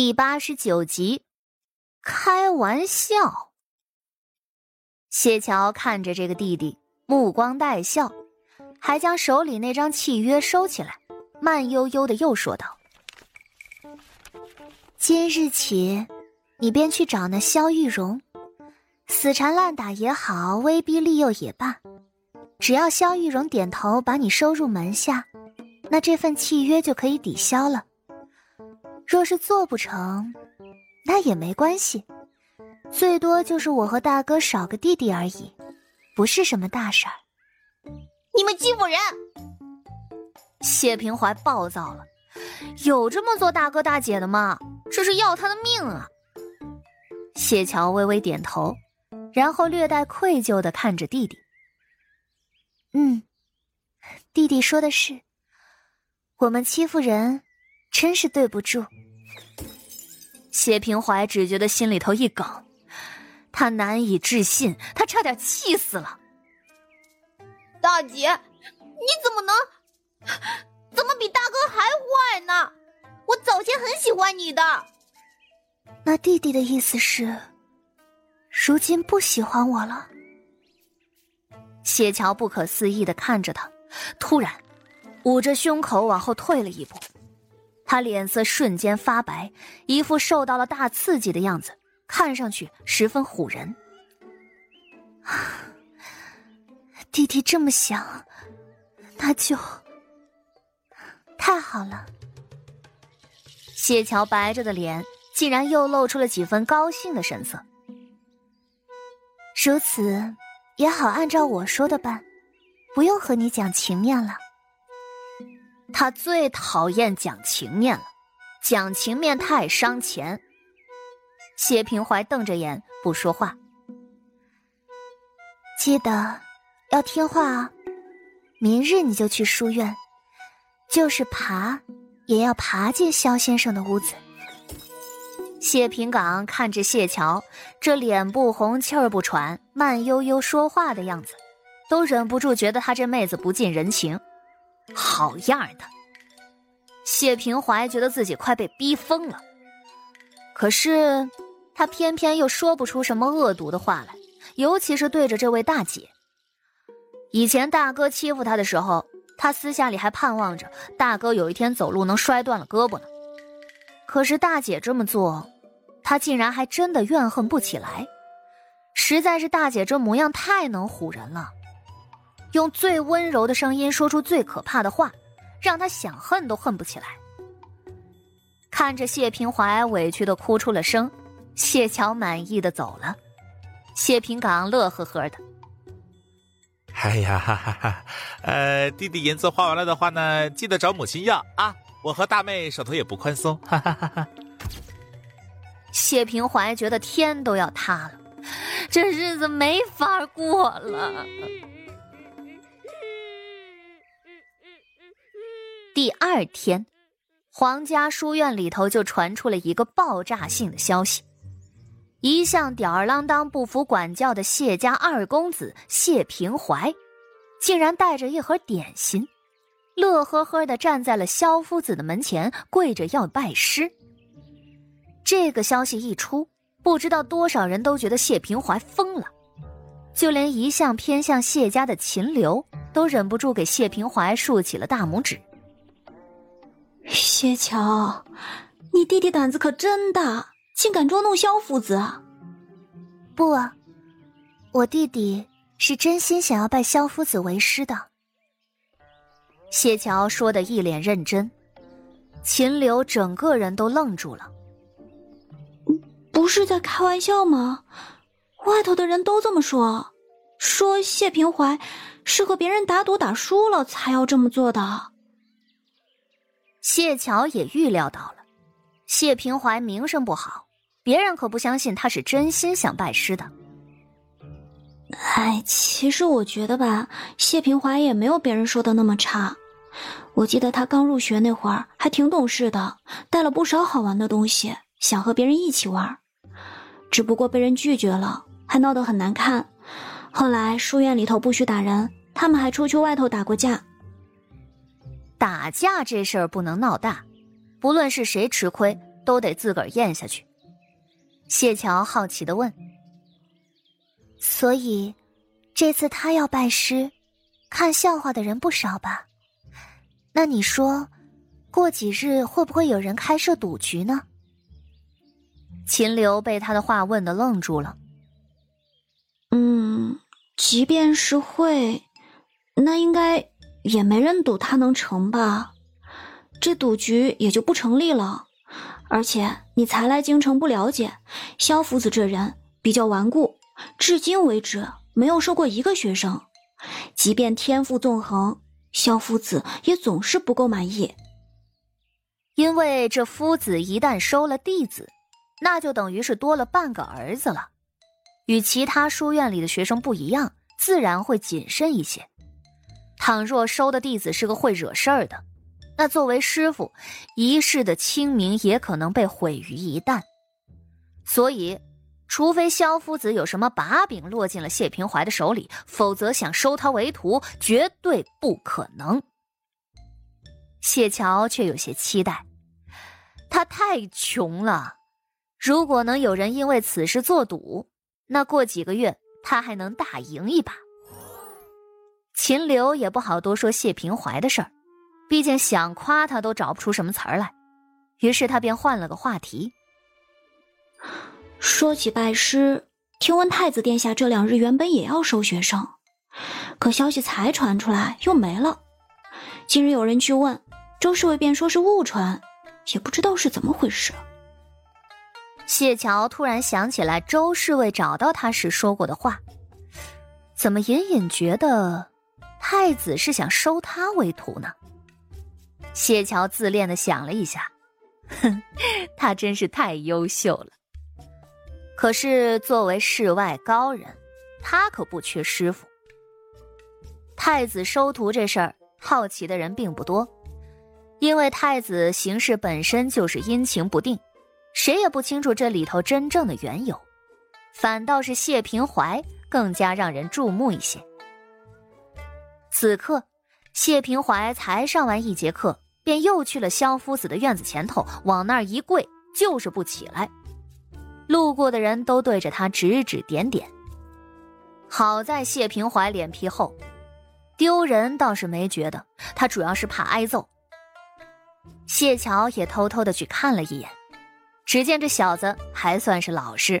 第八十九集，开玩笑。谢桥看着这个弟弟，目光带笑，还将手里那张契约收起来，慢悠悠的又说道：“今日起，你便去找那萧玉荣，死缠烂打也好，威逼利诱也罢，只要萧玉荣点头把你收入门下，那这份契约就可以抵消了。”若是做不成，那也没关系，最多就是我和大哥少个弟弟而已，不是什么大事儿。你们欺负人！谢平怀暴躁了，有这么做大哥大姐的吗？这是要他的命啊！谢桥微微点头，然后略带愧疚的看着弟弟。嗯，弟弟说的是，我们欺负人。真是对不住，谢平怀只觉得心里头一梗，他难以置信，他差点气死了。大姐，你怎么能，怎么比大哥还坏呢？我早先很喜欢你的。那弟弟的意思是，如今不喜欢我了？谢桥不可思议的看着他，突然捂着胸口往后退了一步。他脸色瞬间发白，一副受到了大刺激的样子，看上去十分唬人。弟弟这么想，那就太好了。谢桥白着的脸，竟然又露出了几分高兴的神色。如此，也好按照我说的办，不用和你讲情面了。他最讨厌讲情面了，讲情面太伤钱。谢平怀瞪着眼不说话。记得要听话啊！明日你就去书院，就是爬，也要爬进萧先生的屋子。谢平岗看着谢桥这脸不红气儿不喘、慢悠悠说话的样子，都忍不住觉得他这妹子不近人情。好样的！谢平怀觉得自己快被逼疯了，可是他偏偏又说不出什么恶毒的话来，尤其是对着这位大姐。以前大哥欺负他的时候，他私下里还盼望着大哥有一天走路能摔断了胳膊呢。可是大姐这么做，他竟然还真的怨恨不起来。实在是大姐这模样太能唬人了。用最温柔的声音说出最可怕的话，让他想恨都恨不起来。看着谢平怀委屈的哭出了声，谢桥满意的走了。谢平岗乐呵呵的：“哎呀，哈哈哈！呃，弟弟银子花完了的话呢，记得找母亲要啊。我和大妹手头也不宽松。”哈哈哈哈 谢平怀觉得天都要塌了，这日子没法过了。第二天，皇家书院里头就传出了一个爆炸性的消息：一向吊儿郎当、不服管教的谢家二公子谢平怀，竟然带着一盒点心，乐呵呵的站在了萧夫子的门前，跪着要拜师。这个消息一出，不知道多少人都觉得谢平怀疯了，就连一向偏向谢家的秦流都忍不住给谢平怀竖起了大拇指。谢桥，你弟弟胆子可真大，竟敢捉弄萧夫子。不啊，我弟弟是真心想要拜萧夫子为师的。谢桥说的一脸认真，秦柳整个人都愣住了。不是在开玩笑吗？外头的人都这么说，说谢平怀是和别人打赌打输了才要这么做的。谢桥也预料到了，谢平怀名声不好，别人可不相信他是真心想拜师的。哎，其实我觉得吧，谢平怀也没有别人说的那么差。我记得他刚入学那会儿还挺懂事的，带了不少好玩的东西，想和别人一起玩，只不过被人拒绝了，还闹得很难看。后来书院里头不许打人，他们还出去外头打过架。打架这事儿不能闹大，不论是谁吃亏，都得自个儿咽下去。谢桥好奇的问：“所以，这次他要拜师，看笑话的人不少吧？那你说，过几日会不会有人开设赌局呢？”秦流被他的话问的愣住了。嗯，即便是会，那应该也没人赌他能成吧？这赌局也就不成立了。而且你才来京城，不了解萧夫子这人比较顽固，至今为止没有收过一个学生。即便天赋纵横，萧夫子也总是不够满意。因为这夫子一旦收了弟子，那就等于是多了半个儿子了。与其他书院里的学生不一样，自然会谨慎一些。倘若收的弟子是个会惹事儿的，那作为师傅，一世的清明也可能被毁于一旦。所以，除非萧夫子有什么把柄落进了谢平怀的手里，否则想收他为徒绝对不可能。谢桥却有些期待，他太穷了，如果能有人因为此事做赌。那过几个月，他还能大赢一把。秦流也不好多说谢平怀的事儿，毕竟想夸他都找不出什么词儿来，于是他便换了个话题。说起拜师，听闻太子殿下这两日原本也要收学生，可消息才传出来又没了。今日有人去问，周侍卫便说是误传，也不知道是怎么回事。谢桥突然想起来周侍卫找到他时说过的话，怎么隐隐觉得太子是想收他为徒呢？谢桥自恋的想了一下，哼，他真是太优秀了。可是作为世外高人，他可不缺师傅。太子收徒这事儿，好奇的人并不多，因为太子行事本身就是阴晴不定。谁也不清楚这里头真正的缘由，反倒是谢平怀更加让人注目一些。此刻，谢平怀才上完一节课，便又去了萧夫子的院子前头，往那儿一跪，就是不起来。路过的人都对着他指指点点。好在谢平怀脸皮厚，丢人倒是没觉得，他主要是怕挨揍。谢桥也偷偷的去看了一眼。只见这小子还算是老实。